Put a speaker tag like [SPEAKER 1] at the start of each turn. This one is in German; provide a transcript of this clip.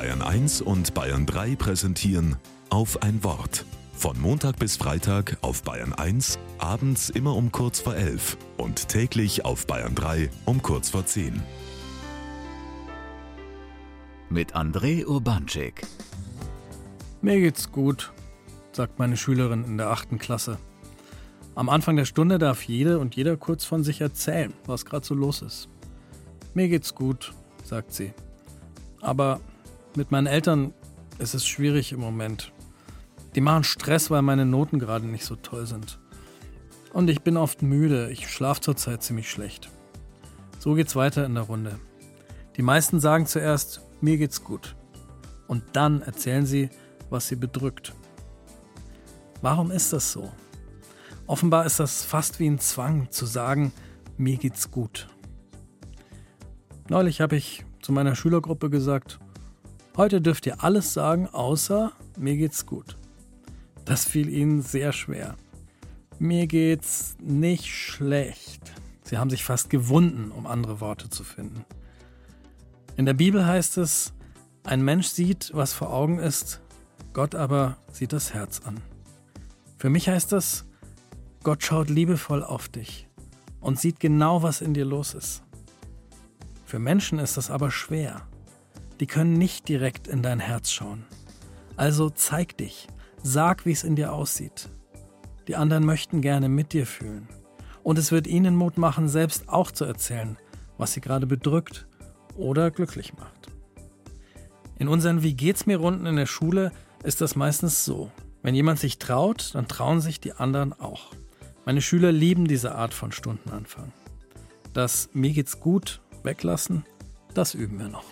[SPEAKER 1] Bayern 1 und Bayern 3 präsentieren auf ein Wort. Von Montag bis Freitag auf Bayern 1, abends immer um kurz vor 11 und täglich auf Bayern 3 um kurz vor 10.
[SPEAKER 2] Mit André Urbanczyk.
[SPEAKER 3] Mir geht's gut, sagt meine Schülerin in der achten Klasse. Am Anfang der Stunde darf jede und jeder kurz von sich erzählen, was gerade so los ist. Mir geht's gut, sagt sie. Aber mit meinen Eltern ist es schwierig im Moment. Die machen Stress, weil meine Noten gerade nicht so toll sind. Und ich bin oft müde, ich schlafe zurzeit ziemlich schlecht. So geht's weiter in der Runde. Die meisten sagen zuerst, mir geht's gut. Und dann erzählen sie, was sie bedrückt. Warum ist das so? Offenbar ist das fast wie ein Zwang zu sagen, mir geht's gut. Neulich habe ich zu meiner Schülergruppe gesagt, heute dürft ihr alles sagen, außer mir geht's gut. Das fiel ihnen sehr schwer. Mir geht's nicht schlecht. Sie haben sich fast gewunden, um andere Worte zu finden. In der Bibel heißt es, ein Mensch sieht, was vor Augen ist, Gott aber sieht das Herz an. Für mich heißt das, Gott schaut liebevoll auf dich und sieht genau, was in dir los ist. Für Menschen ist das aber schwer. Die können nicht direkt in dein Herz schauen. Also zeig dich, sag, wie es in dir aussieht. Die anderen möchten gerne mit dir fühlen. Und es wird ihnen Mut machen, selbst auch zu erzählen, was sie gerade bedrückt oder glücklich macht. In unseren Wie geht's mir Runden in der Schule ist das meistens so. Wenn jemand sich traut, dann trauen sich die anderen auch. Meine Schüler lieben diese Art von Stundenanfang. Das Mir geht's gut weglassen, das üben wir noch.